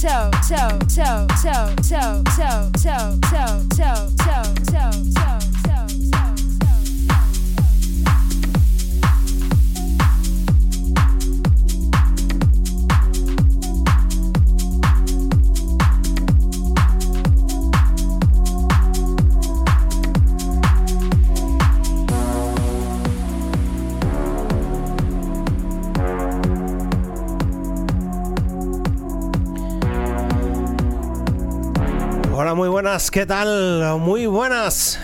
toe, toe, toe, toe, toe, toe, toe, ¿qué tal? Muy buenas.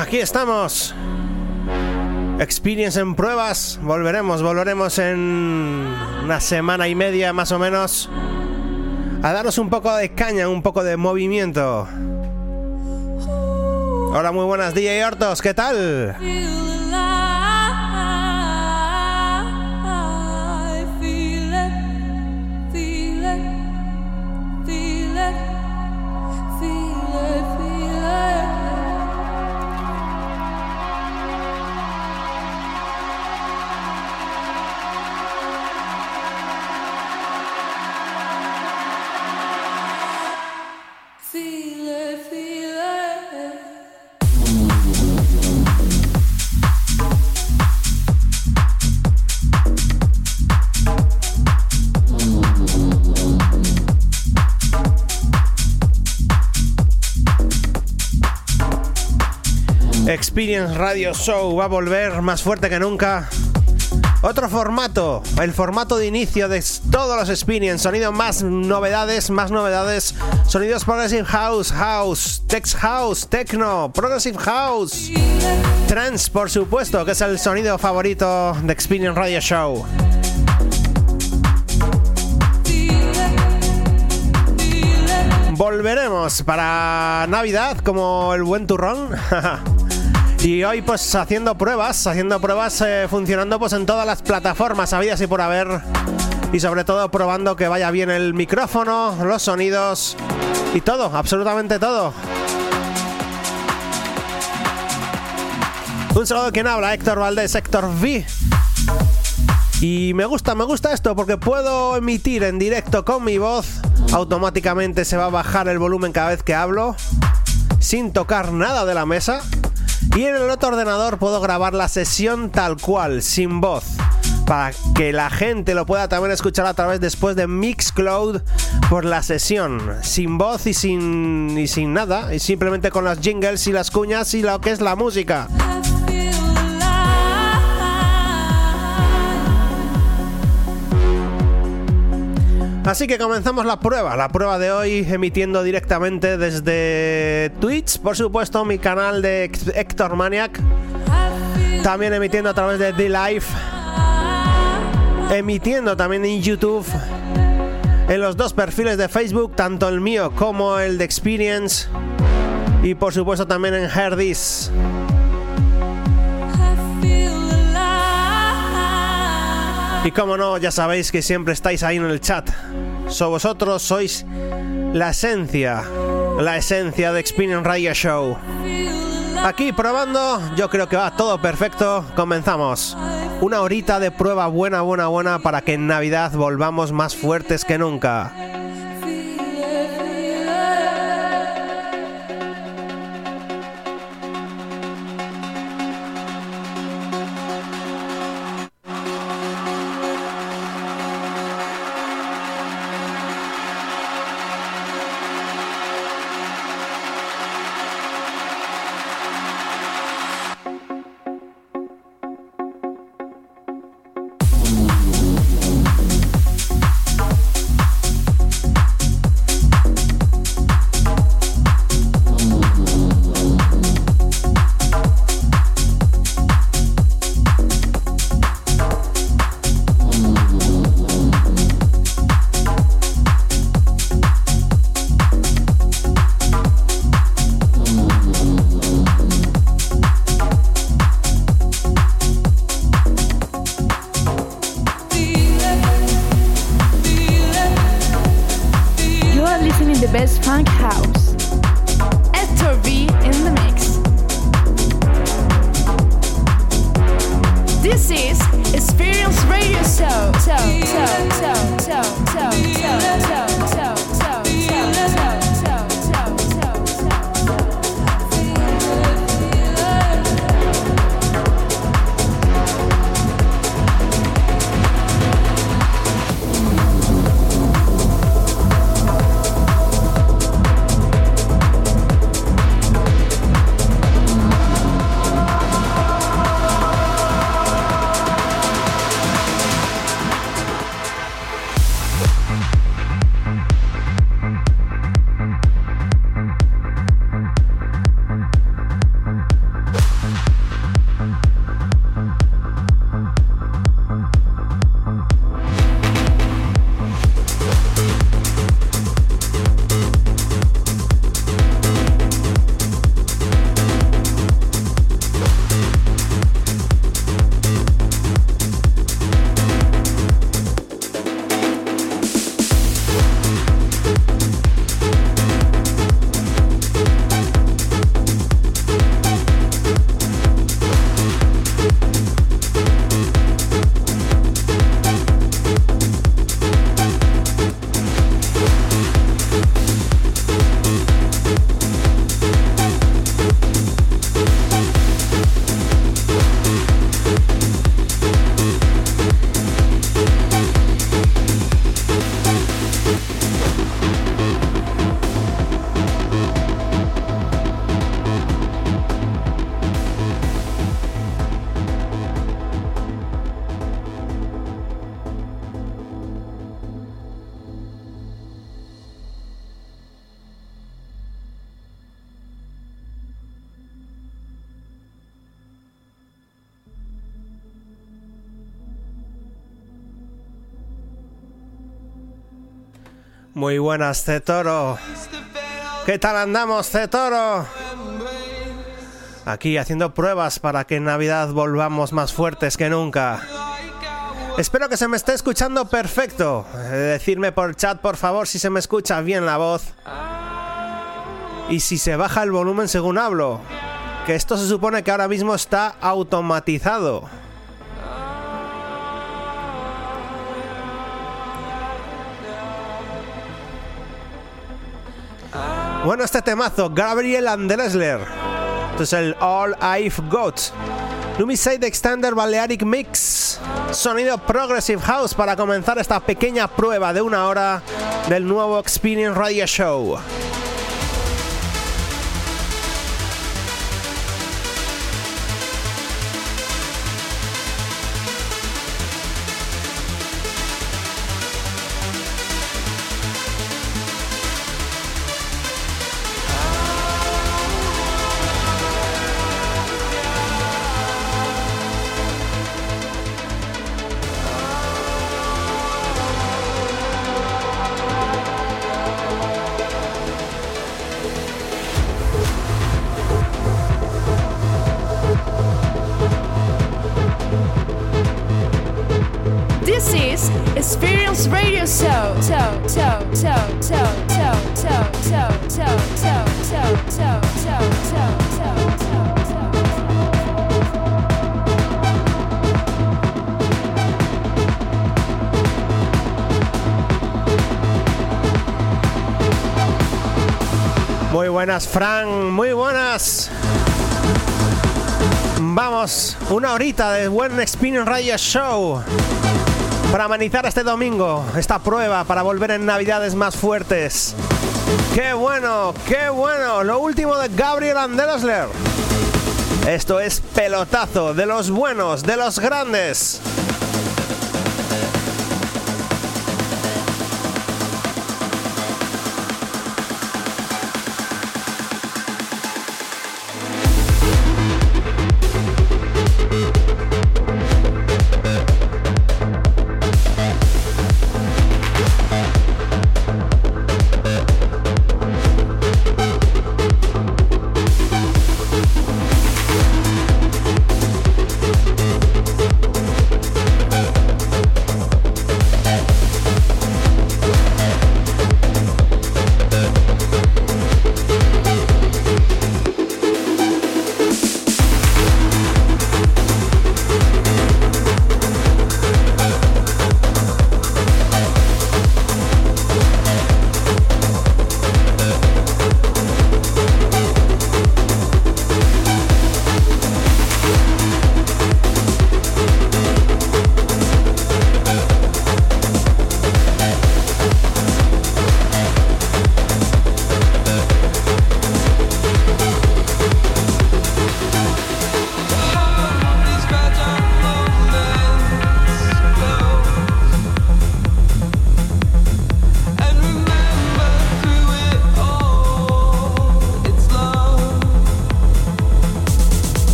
Aquí estamos. Experience en pruebas. Volveremos, volveremos en una semana y media más o menos. A daros un poco de caña, un poco de movimiento. Hola, muy buenas, DJ Hortos, ¿qué tal? Experience Radio Show va a volver más fuerte que nunca. Otro formato, el formato de inicio de todos los Experience, sonido más novedades, más novedades, sonidos Progressive House, House, Tech House, Techno, Progressive House, Trance, por supuesto, que es el sonido favorito de Experience Radio Show. Volveremos para Navidad como el buen turrón. Y hoy pues haciendo pruebas, haciendo pruebas eh, funcionando pues en todas las plataformas habidas y por haber. Y sobre todo probando que vaya bien el micrófono, los sonidos y todo, absolutamente todo. Un saludo quien habla, Héctor Valdés, Héctor V. Y me gusta, me gusta esto porque puedo emitir en directo con mi voz. Automáticamente se va a bajar el volumen cada vez que hablo. Sin tocar nada de la mesa. Y en el otro ordenador puedo grabar la sesión tal cual, sin voz. Para que la gente lo pueda también escuchar a través después de Mixcloud por la sesión. Sin voz y sin, y sin nada. Y simplemente con las jingles y las cuñas y lo que es la música. Así que comenzamos la prueba, la prueba de hoy emitiendo directamente desde Twitch, por supuesto mi canal de Héctor Maniac, también emitiendo a través de The Live, emitiendo también en YouTube, en los dos perfiles de Facebook, tanto el mío como el de Experience, y por supuesto también en Herdis. Y como no, ya sabéis que siempre estáis ahí en el chat. So vosotros sois la esencia, la esencia de Experience Radio Show. Aquí probando, yo creo que va todo perfecto. Comenzamos. Una horita de prueba buena, buena, buena para que en Navidad volvamos más fuertes que nunca. Muy buenas, Cetoro. ¿Qué tal andamos, Cetoro? Aquí haciendo pruebas para que en Navidad volvamos más fuertes que nunca. Espero que se me esté escuchando perfecto. Eh, Decidme por chat, por favor, si se me escucha bien la voz. Y si se baja el volumen según hablo. Que esto se supone que ahora mismo está automatizado. Bueno, este temazo, Gabriel Andresler. Esto es el All I've Got. Lumiside Extender Balearic Mix. Sonido Progressive House para comenzar esta pequeña prueba de una hora del nuevo Experience Radio Show. Buenas, Fran, muy buenas. Vamos, una horita de buen Experience Radio Show para amenizar este domingo, esta prueba para volver en Navidades más fuertes. ¡Qué bueno, qué bueno! Lo último de Gabriel Andresler. Esto es pelotazo de los buenos, de los grandes.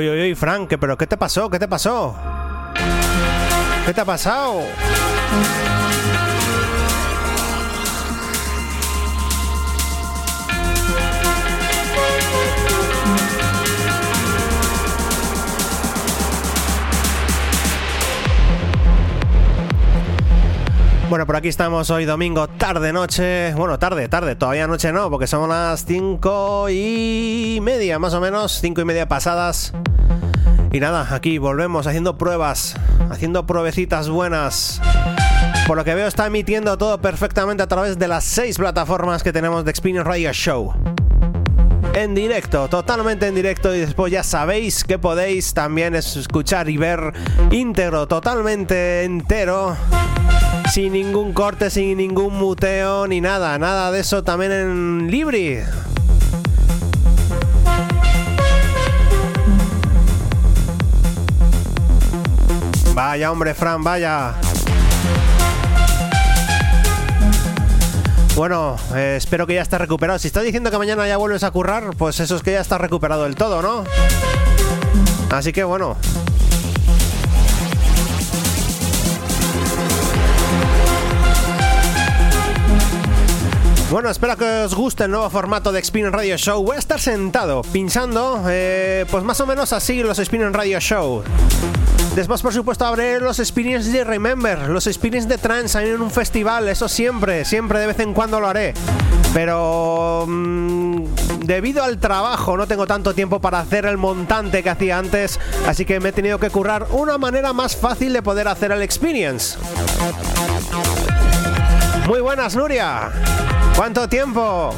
Oye, oye, Frank, ¿qué- ¿pero qué te pasó? ¿Qué te pasó? ¿Qué te ha pasado? Bueno, por aquí estamos hoy domingo, tarde, noche. Bueno, tarde, tarde, todavía noche no, porque son las cinco y media, más o menos, cinco y media pasadas. Y nada, aquí volvemos haciendo pruebas, haciendo pruebecitas buenas. Por lo que veo está emitiendo todo perfectamente a través de las seis plataformas que tenemos de Experience Radio Show. En directo, totalmente en directo y después ya sabéis que podéis también escuchar y ver íntegro, totalmente entero sin ningún corte, sin ningún muteo ni nada, nada de eso también en Libri. Vaya hombre, Fran, vaya. Bueno, eh, espero que ya estés recuperado. Si estás diciendo que mañana ya vuelves a currar, pues eso es que ya estás recuperado del todo, ¿no? Así que bueno, Bueno, espero que os guste el nuevo formato de Spin Radio Show. Voy a estar sentado, pinchando, eh, pues más o menos así los Spin Radio Show. Después, por supuesto, habré los Experience de Remember, los Experience de Trance en un festival, eso siempre, siempre de vez en cuando lo haré. Pero mm, debido al trabajo no tengo tanto tiempo para hacer el montante que hacía antes, así que me he tenido que currar una manera más fácil de poder hacer el Experience. Muy buenas, Nuria. ¿Cuánto tiempo?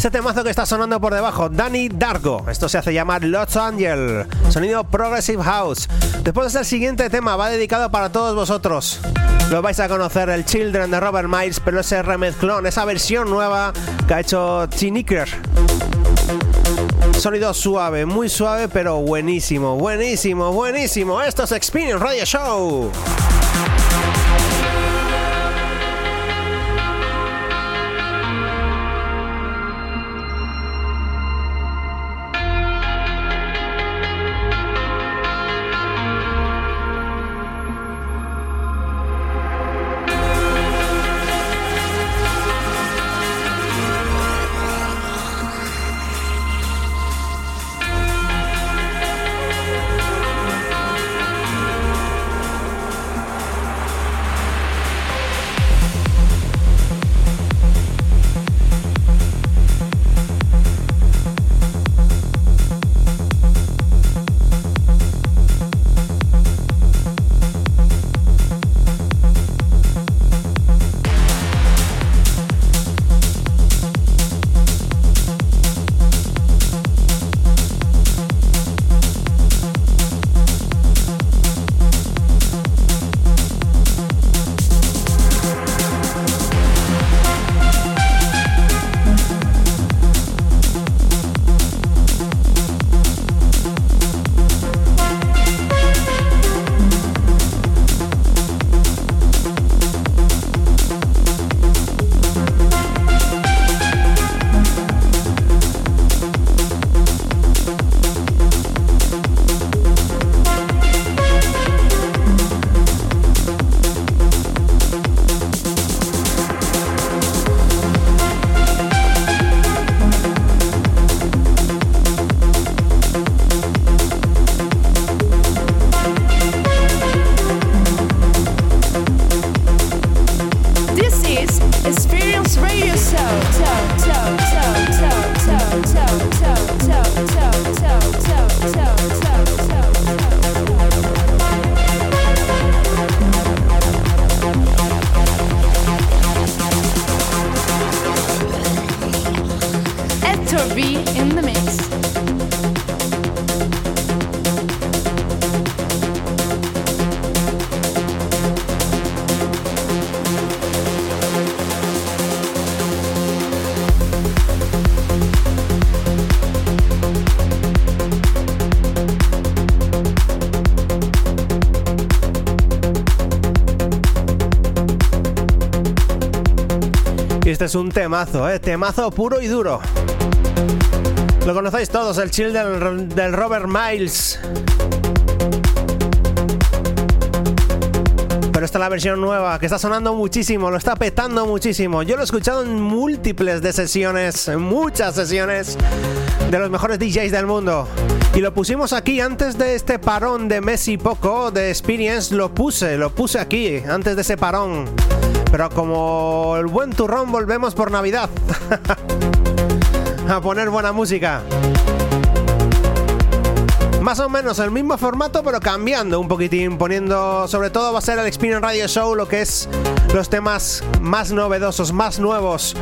Ese temazo que está sonando por debajo, Danny Dargo. Esto se hace llamar Los Angel, sonido Progressive House. Después el siguiente tema, va dedicado para todos vosotros. Lo vais a conocer, el Children de Robert Miles, pero ese remezclón, esa versión nueva que ha hecho Chiniker. Sonido suave, muy suave, pero buenísimo, buenísimo, buenísimo. Esto es Experience Radio Show. Es un temazo, ¿eh? Temazo puro y duro. Lo conocéis todos, el chill del, Robert Miles. Pero esta es la versión nueva, que está sonando muchísimo, lo está petando muchísimo. Yo lo he escuchado en múltiples de sesiones, en muchas sesiones de los mejores DJs del mundo. Y lo pusimos aquí antes de este parón de Messi poco de Experience, lo puse, lo puse aquí, antes de ese parón. Pero como el buen turrón volvemos por Navidad. a poner buena música. más o menos el mismo formato, pero cambiando un poquitín, poniendo, sobre todo va a ser el Experience Radio Show, lo que es los temas más novedosos, más nuevos.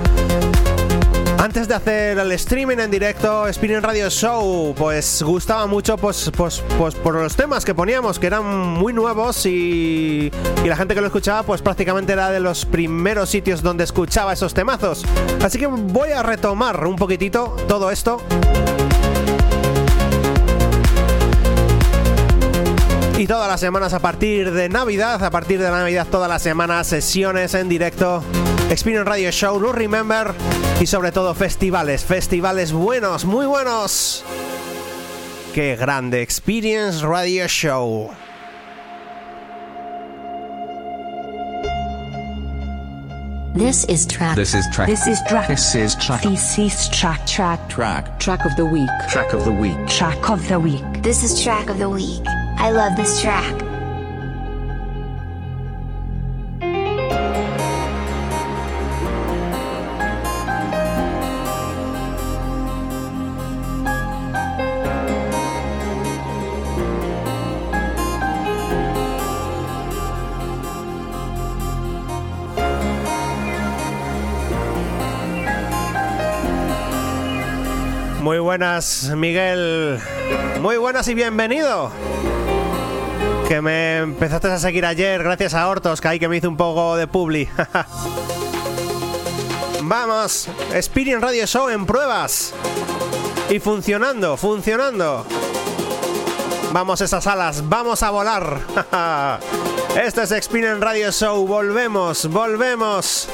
Antes de hacer el streaming en directo, Experience Radio Show, pues gustaba mucho pues, pues, pues por los temas que poníamos, que eran muy nuevos y, y la gente que lo escuchaba pues prácticamente era de los primeros sitios donde escuchaba esos temazos. Así que voy a retomar un poquitito todo esto. Y todas las semanas a partir de Navidad, a partir de Navidad todas las semanas sesiones en directo, Experience Radio Show, No Remember y sobre todo festivales, festivales buenos, muy buenos. Qué grande Experience Radio Show. This is track. This is track. This is track. This is track. This is track. Track. Track. Track of the week. Track of the week. Track of the week. This is track of the week. I love this track. Muy buenas, Miguel. Muy buenas y bienvenido. Que me empezaste a seguir ayer gracias a Hortos, que ahí que me hizo un poco de publi. Vamos, Experience Radio Show en pruebas. Y funcionando, funcionando. Vamos esas alas, vamos a volar. Esto es Experience Radio Show, volvemos, volvemos.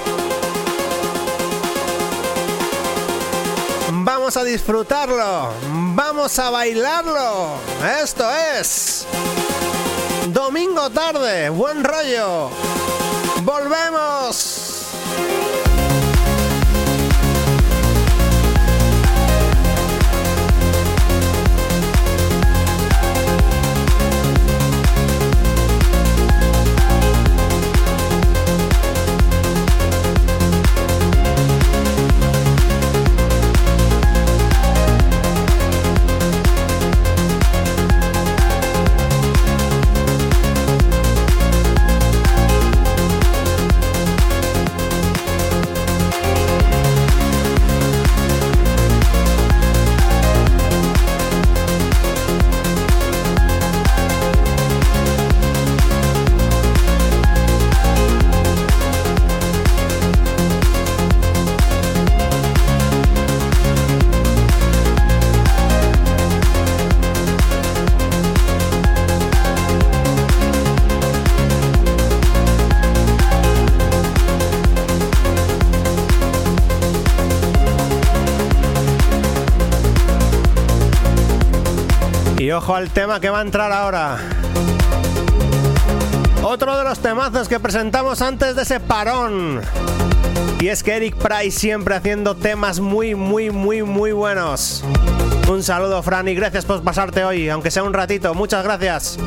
Vamos a disfrutarlo, vamos a bailarlo. Esto es Domingo tarde, buen rollo. Volvemos. Ojo al tema que va a entrar ahora. Otro de los temazos que presentamos antes de ese parón. Y es que Eric Price siempre haciendo temas muy, muy, muy, muy buenos. Un saludo, Fran, y gracias por pasarte hoy, aunque sea un ratito. Muchas gracias.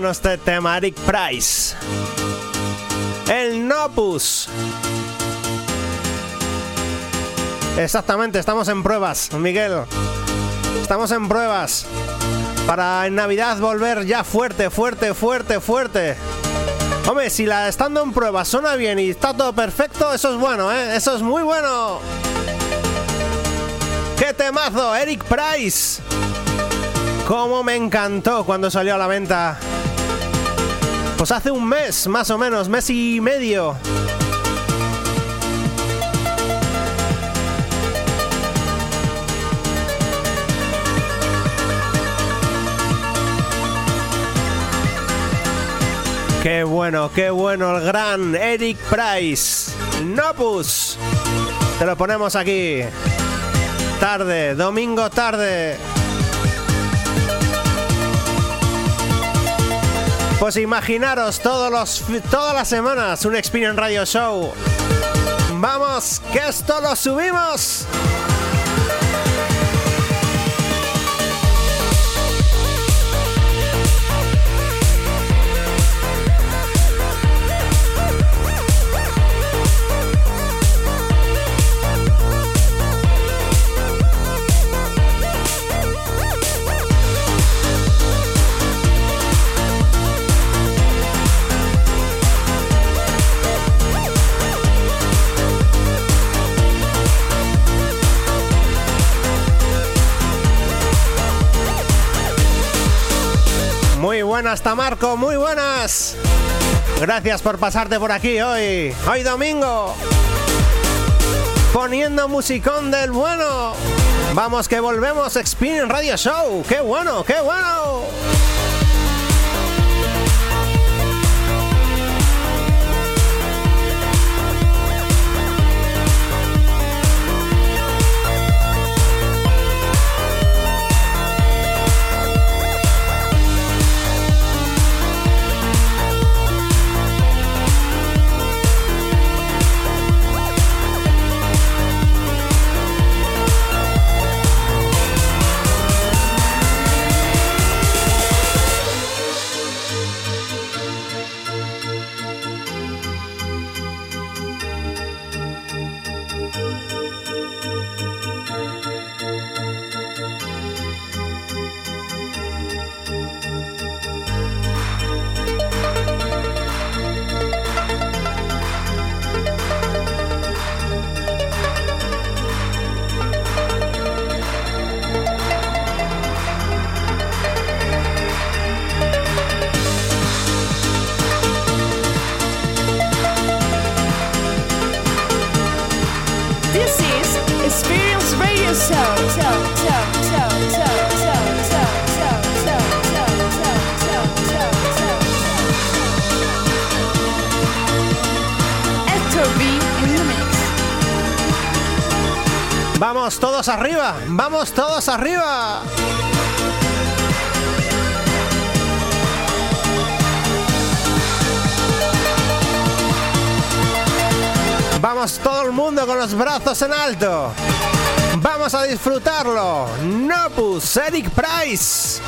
Qué bueno este tema, Eric Price. El Nopus. Exactamente, estamos en pruebas, Miguel. Estamos en pruebas. Para en Navidad volver ya fuerte, fuerte, fuerte, fuerte. Hombre, si la estando en pruebas suena bien y está todo perfecto, eso es bueno, ¿eh? Eso es muy bueno. ¡Qué temazo! Eric Price. cómo me encantó cuando salió a la venta. Pues hace un mes, más o menos, mes y medio. Qué bueno, qué bueno el gran Eric Price. Nopus. Te lo ponemos aquí. Tarde, domingo tarde. Pues imaginaros todos los, todas las semanas un Experience Radio Show. Vamos, que esto lo subimos. Muy buenas, Tamarco, muy buenas. Gracias por pasarte por aquí hoy, hoy domingo. Poniendo musicón del bueno. Vamos que volvemos Experience Radio Show. ¡Qué bueno, qué bueno! Arriba, vamos todos arriba. Vamos todo el mundo con los brazos en alto. Vamos a disfrutarlo. Nopus, Eric Price.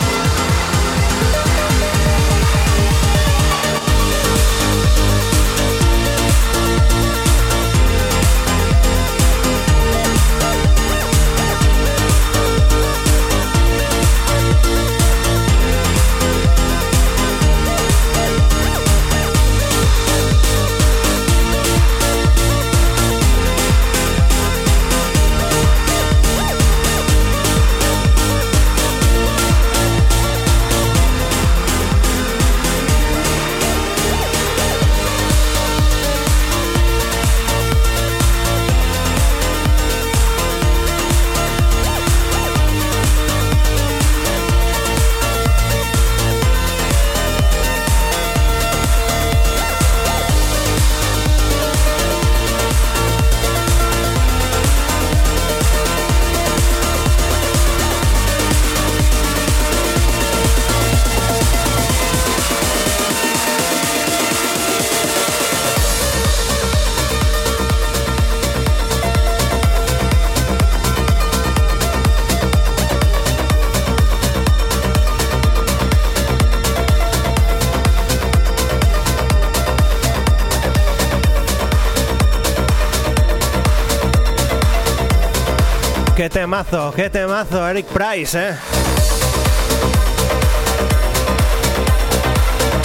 Temazo, qué temazo, Eric Price, ¿eh?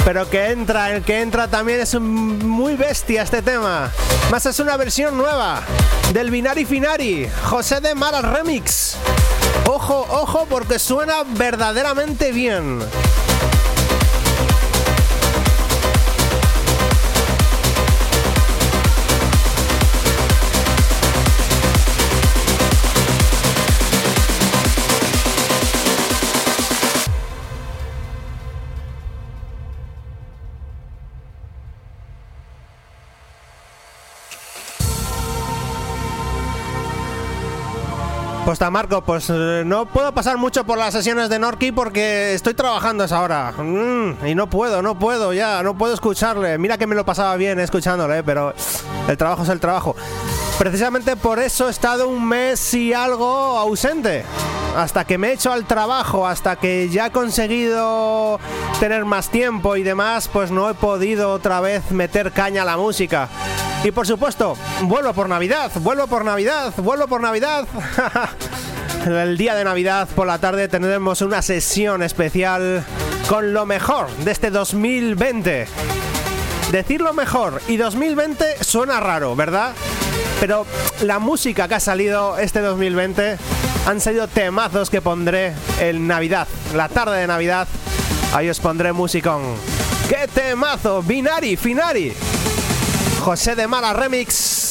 Pero que entra, el que entra también es muy bestia este tema. Más es una versión nueva del Binari Finari, José de Mara Remix. Ojo, ojo, porque suena verdaderamente bien. Pues Marco, pues eh, no puedo pasar mucho por las sesiones de Norki porque estoy trabajando a esa hora. Mm, y no puedo, no puedo ya, no puedo escucharle. Mira que me lo pasaba bien escuchándole, pero el trabajo es el trabajo. Precisamente por eso he estado un mes y algo ausente. Hasta que me he hecho al trabajo, hasta que ya he conseguido tener más tiempo y demás, pues no he podido otra vez meter caña a la música. Y por supuesto, vuelvo por Navidad, vuelvo por Navidad, vuelvo por Navidad. El día de Navidad por la tarde tendremos una sesión especial con lo mejor de este 2020. Decir lo mejor y 2020 suena raro, ¿verdad? Pero la música que ha salido este 2020 han sido temazos que pondré en Navidad, la tarde de Navidad. Ahí os pondré musicón. ¡Qué temazo! Binari, Finari. José de Mala Remix.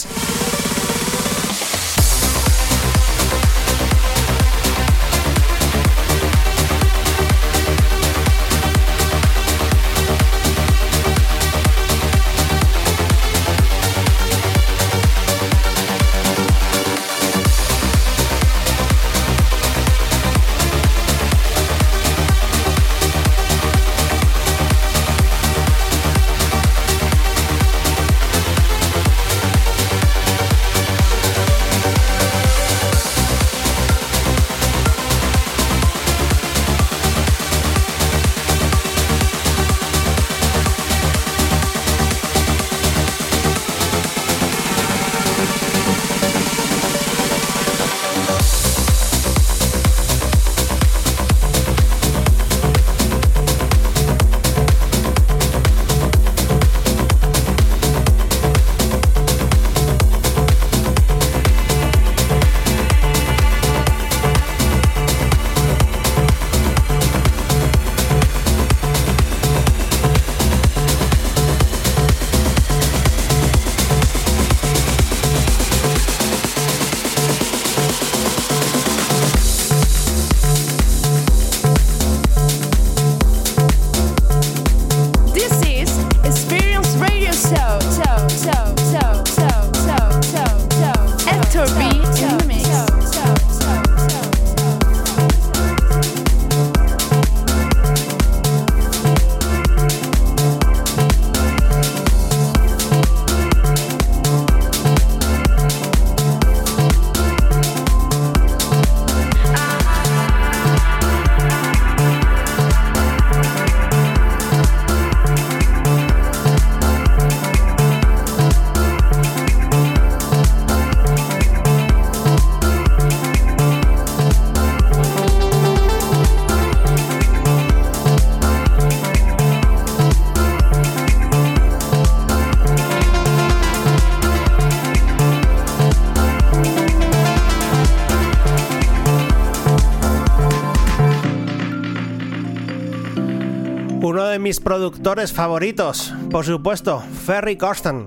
Mis productores favoritos, por supuesto, Ferry Corsten.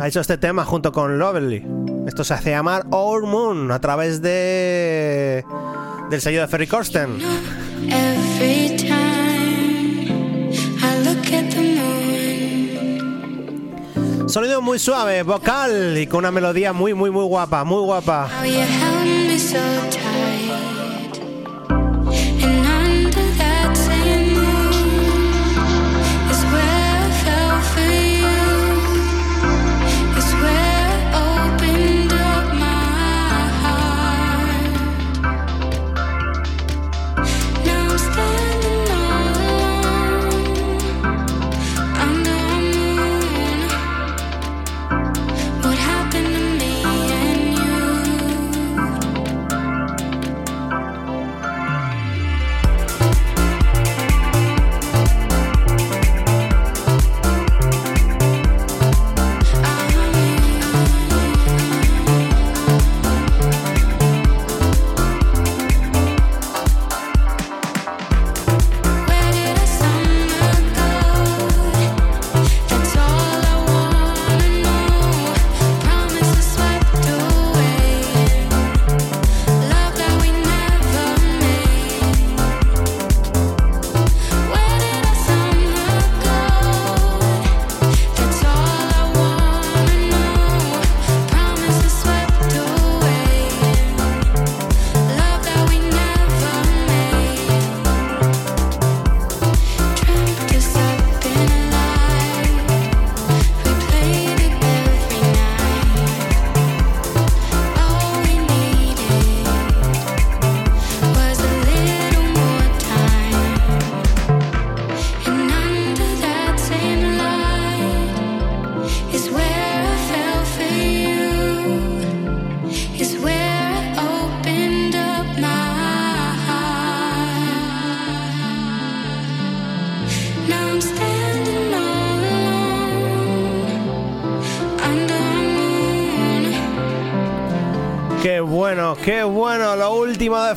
Ha hecho este tema junto con Lovely. Esto se hace llamar Our Moon a través de del sello de Ferry Corsten. Sonido muy suave, vocal y con una melodía muy muy muy guapa, muy guapa.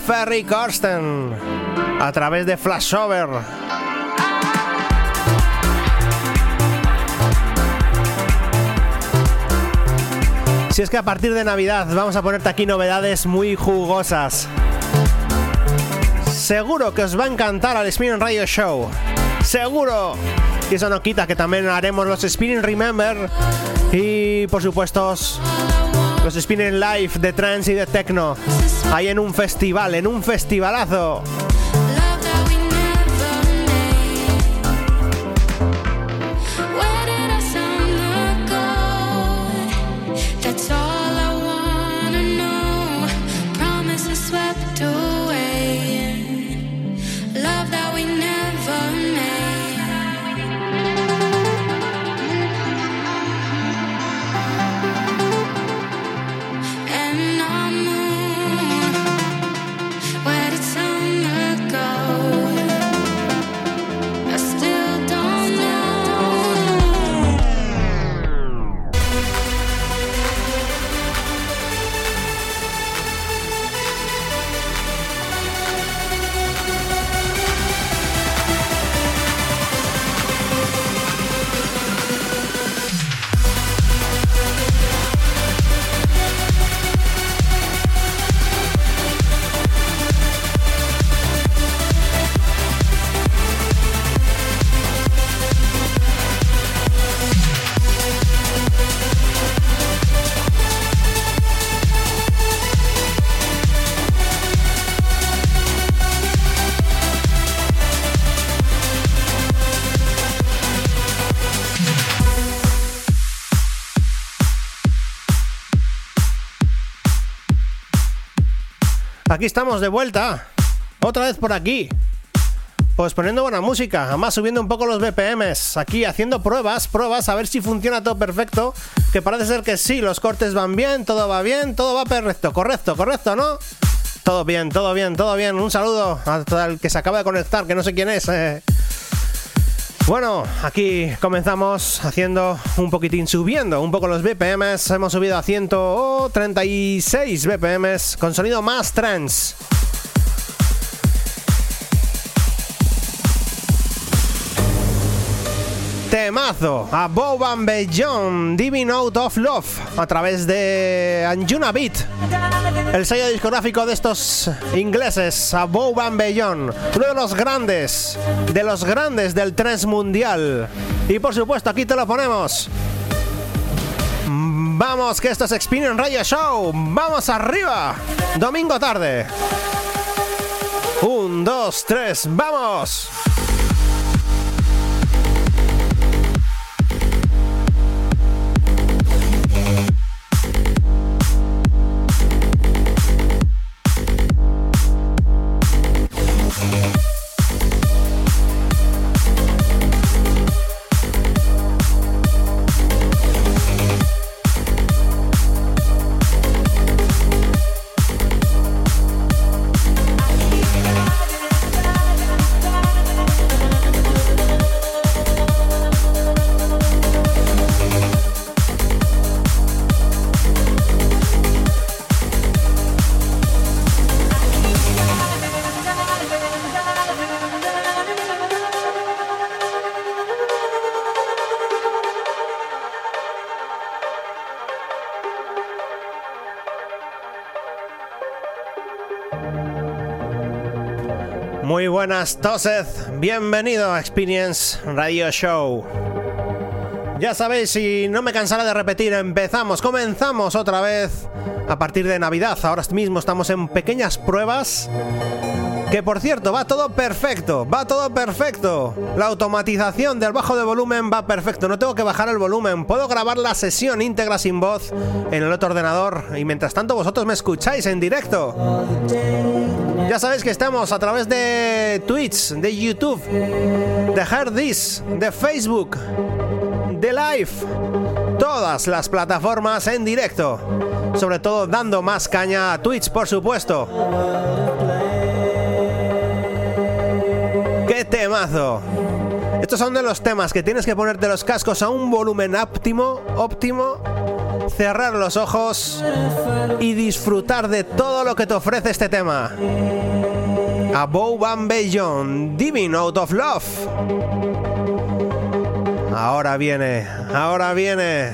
Ferry Corsten a través de Flashover. Si es que a partir de Navidad vamos a ponerte aquí novedades muy jugosas. Seguro que os va a encantar al Spin Radio Show. Seguro. Y eso no quita que también haremos los Spinning Remember y por supuesto los Spinning Live de trance y de techno. Ahí en un festival, en un festivalazo. Aquí estamos de vuelta. Otra vez por aquí. Pues poniendo buena música, además subiendo un poco los BPMs, aquí haciendo pruebas, pruebas, a ver si funciona todo perfecto, que parece ser que sí, los cortes van bien, todo va bien, todo va perfecto, correcto, correcto, ¿no? Todo bien, todo bien, todo bien. Un saludo a todo el que se acaba de conectar, que no sé quién es. Eh. Bueno, aquí comenzamos haciendo un poquitín subiendo un poco los BPMs. Hemos subido a 136 BPMs con sonido más trans. Temazo a Boban Beyond, Diving Out of Love, a través de Anjuna Beat, el sello discográfico de estos ingleses, a Boban Beyond, uno de los grandes, de los grandes del trance mundial. Y por supuesto, aquí te lo ponemos. Vamos, que esto es Experience Radio Show. Vamos arriba. Domingo tarde. Un, dos, tres, vamos. Buenas, Toseth. Bienvenido a Experience Radio Show. Ya sabéis, si no me cansaré de repetir, empezamos, comenzamos otra vez a partir de Navidad. Ahora mismo estamos en pequeñas pruebas. Que por cierto, va todo perfecto, va todo perfecto. La automatización del bajo de volumen va perfecto, no tengo que bajar el volumen. Puedo grabar la sesión íntegra sin voz en el otro ordenador y mientras tanto vosotros me escucháis en directo. Ya sabéis que estamos a través de Twitch, de YouTube, de Herdis, de Facebook, de Live, todas las plataformas en directo. Sobre todo dando más caña a Twitch, por supuesto. ¡Qué temazo! Estos son de los temas que tienes que ponerte los cascos a un volumen óptimo, óptimo, cerrar los ojos y disfrutar de todo lo que te ofrece este tema. Above and Beyond, Divine Out of Love. Ahora viene, ahora viene.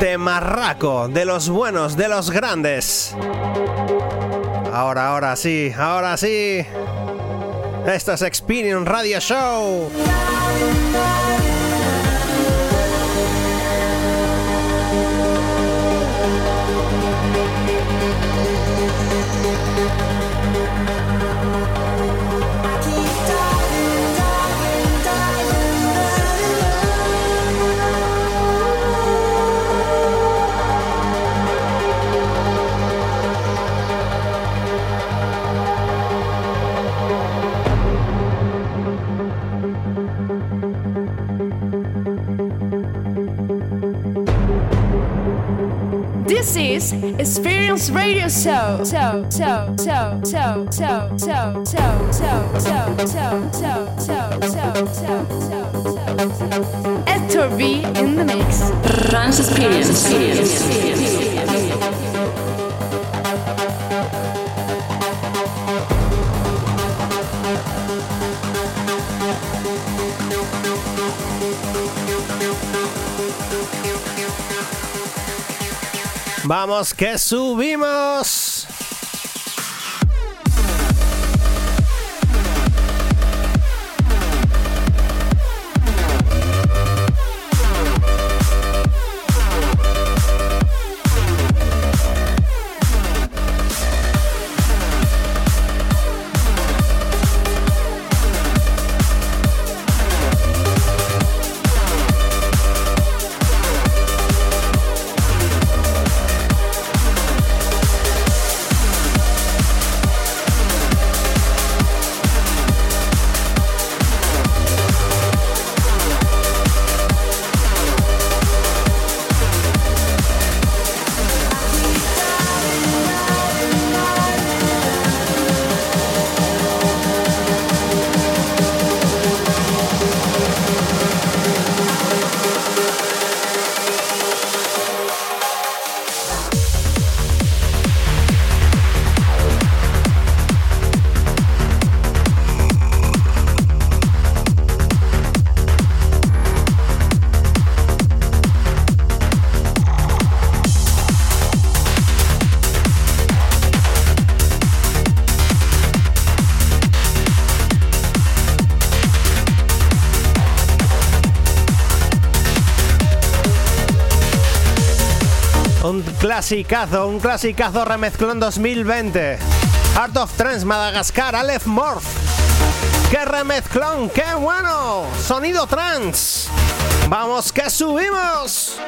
Temarraco, de los buenos, de los grandes. Ahora, ahora sí, ahora sí. Esto es Experience Radio Show. This is Experience Radio Show. So, so, so, so, so, so, so, so, so, so, so, so, so, so, so. Hector B in the mix. Trans Experience. Vamos que subimos. Clasicazo, un clasicazo remezclón 2020. Art of Trance Madagascar, Aleph Morph. ¡Qué remezclón! ¡Qué bueno! Sonido trance. ¡Vamos que subimos!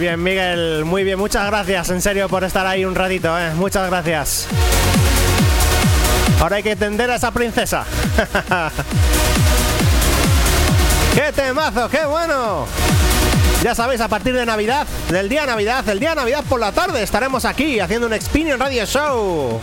Bien, Miguel, muy bien. Muchas gracias, en serio, por estar ahí un ratito, ¿eh? Muchas gracias. Ahora hay que entender a esa princesa. ¡Qué temazo! ¡Qué bueno! Ya sabéis, a partir de Navidad, del día Navidad, el día de Navidad por la tarde, estaremos aquí haciendo un Experience Radio Show.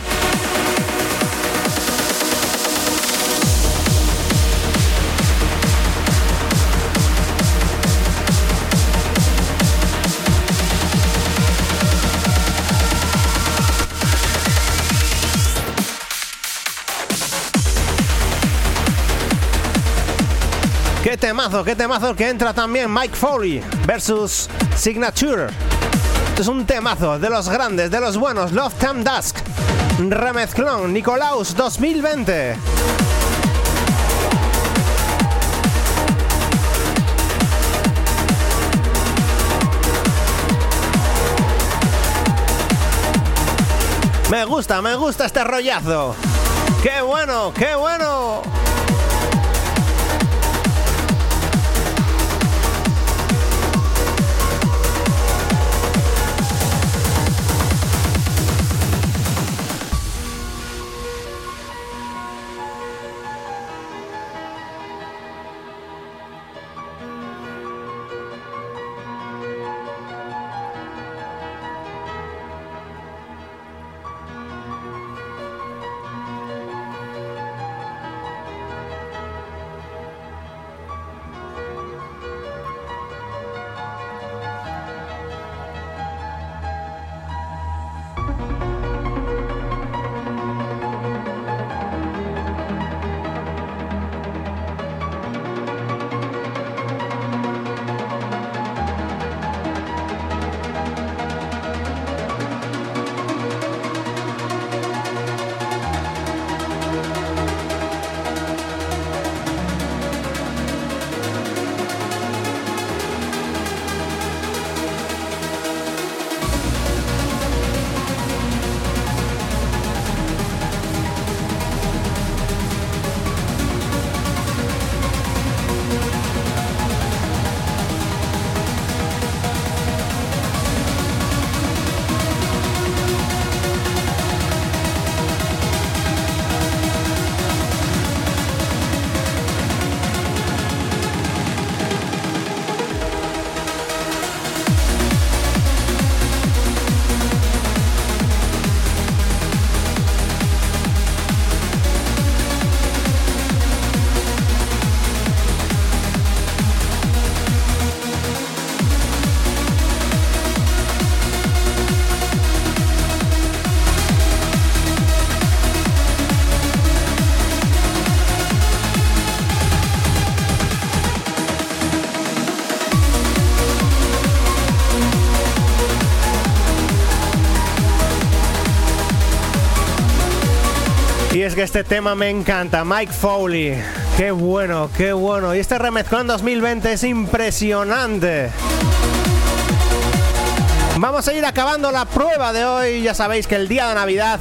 Temazo, qué temazo que entra también Mike Foley versus Signature. Es un temazo de los grandes, de los buenos. Love Time Dusk. Remezclón Nicolaus 2020. Me gusta, me gusta este rollazo. ¡Qué bueno, qué bueno! Que este tema me encanta, Mike Foley. Qué bueno, qué bueno. Y este remezclón 2020 es impresionante. Vamos a ir acabando la prueba de hoy. Ya sabéis que el día de Navidad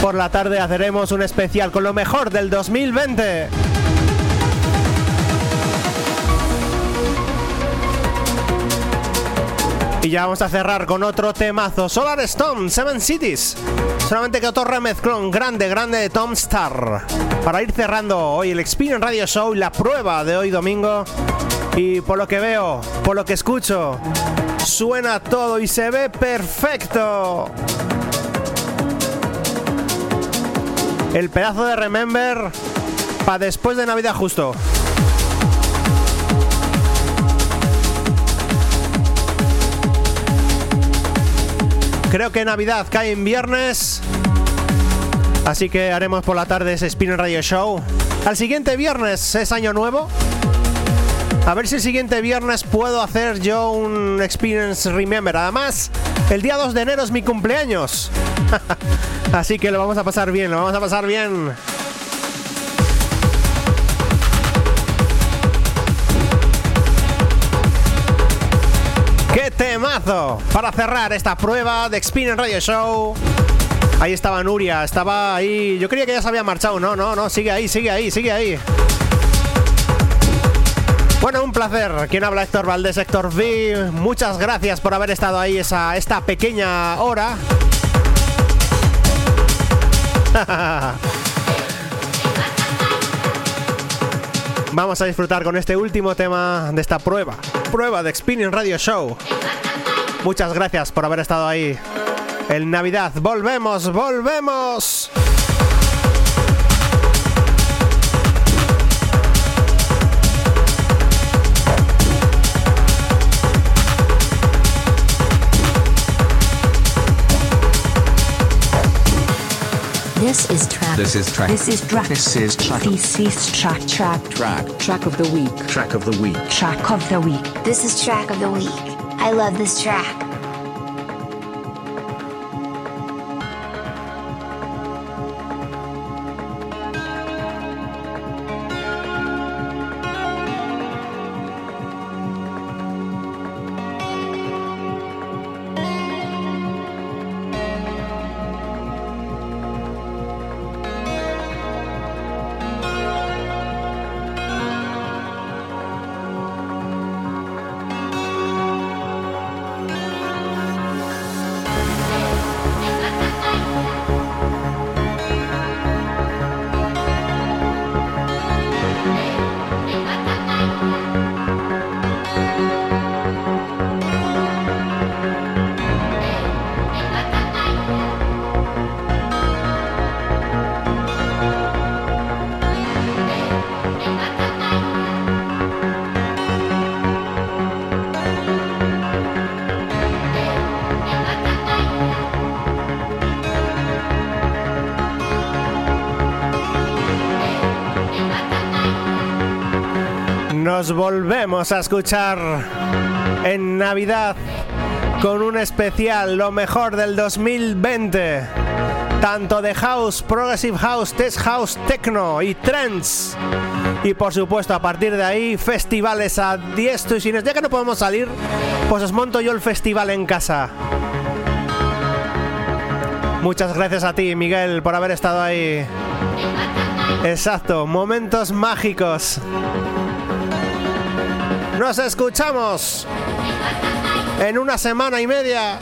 por la tarde haceremos un especial con lo mejor del 2020. Y ya vamos a cerrar con otro temazo, Solar Storm, Seven Cities. Solamente que otro remezclón grande, grande de Tom Star. Para ir cerrando hoy el Experience Radio Show la prueba de hoy domingo. Y por lo que veo, por lo que escucho, suena todo y se ve perfecto. El pedazo de Remember para después de Navidad justo. Creo que Navidad cae en viernes. Así que haremos por la tarde ese Spin Radio Show. Al siguiente viernes es año nuevo. A ver si el siguiente viernes puedo hacer yo un Experience Remember. Además, el día 2 de enero es mi cumpleaños. Así que lo vamos a pasar bien, lo vamos a pasar bien. Para cerrar esta prueba de Experience Radio Show. Ahí estaba Nuria, estaba ahí. Yo creía que ya se había marchado. No, no, no, sigue ahí, sigue ahí, sigue ahí. Bueno, un placer. Quien habla Héctor Valdés, Héctor V. Muchas gracias por haber estado ahí esa, esta pequeña hora. Vamos a disfrutar con este último tema de esta prueba. Prueba de Experience Radio Show. Muchas gracias por haber estado ahí. En Navidad. Volvemos, volvemos. This is track. This is track. This is track. This is track. This is track. Track. Track. Track of the week. Track of the week. Track of the week. This is track of the week. I love this track. Nos volvemos a escuchar en Navidad con un especial, lo mejor del 2020. Tanto de house, progressive house, test house, techno y trends. Y por supuesto, a partir de ahí, festivales a diestro y siniestro. Ya que no podemos salir, pues os monto yo el festival en casa. Muchas gracias a ti, Miguel, por haber estado ahí. Exacto, momentos mágicos. Nos escuchamos en una semana y media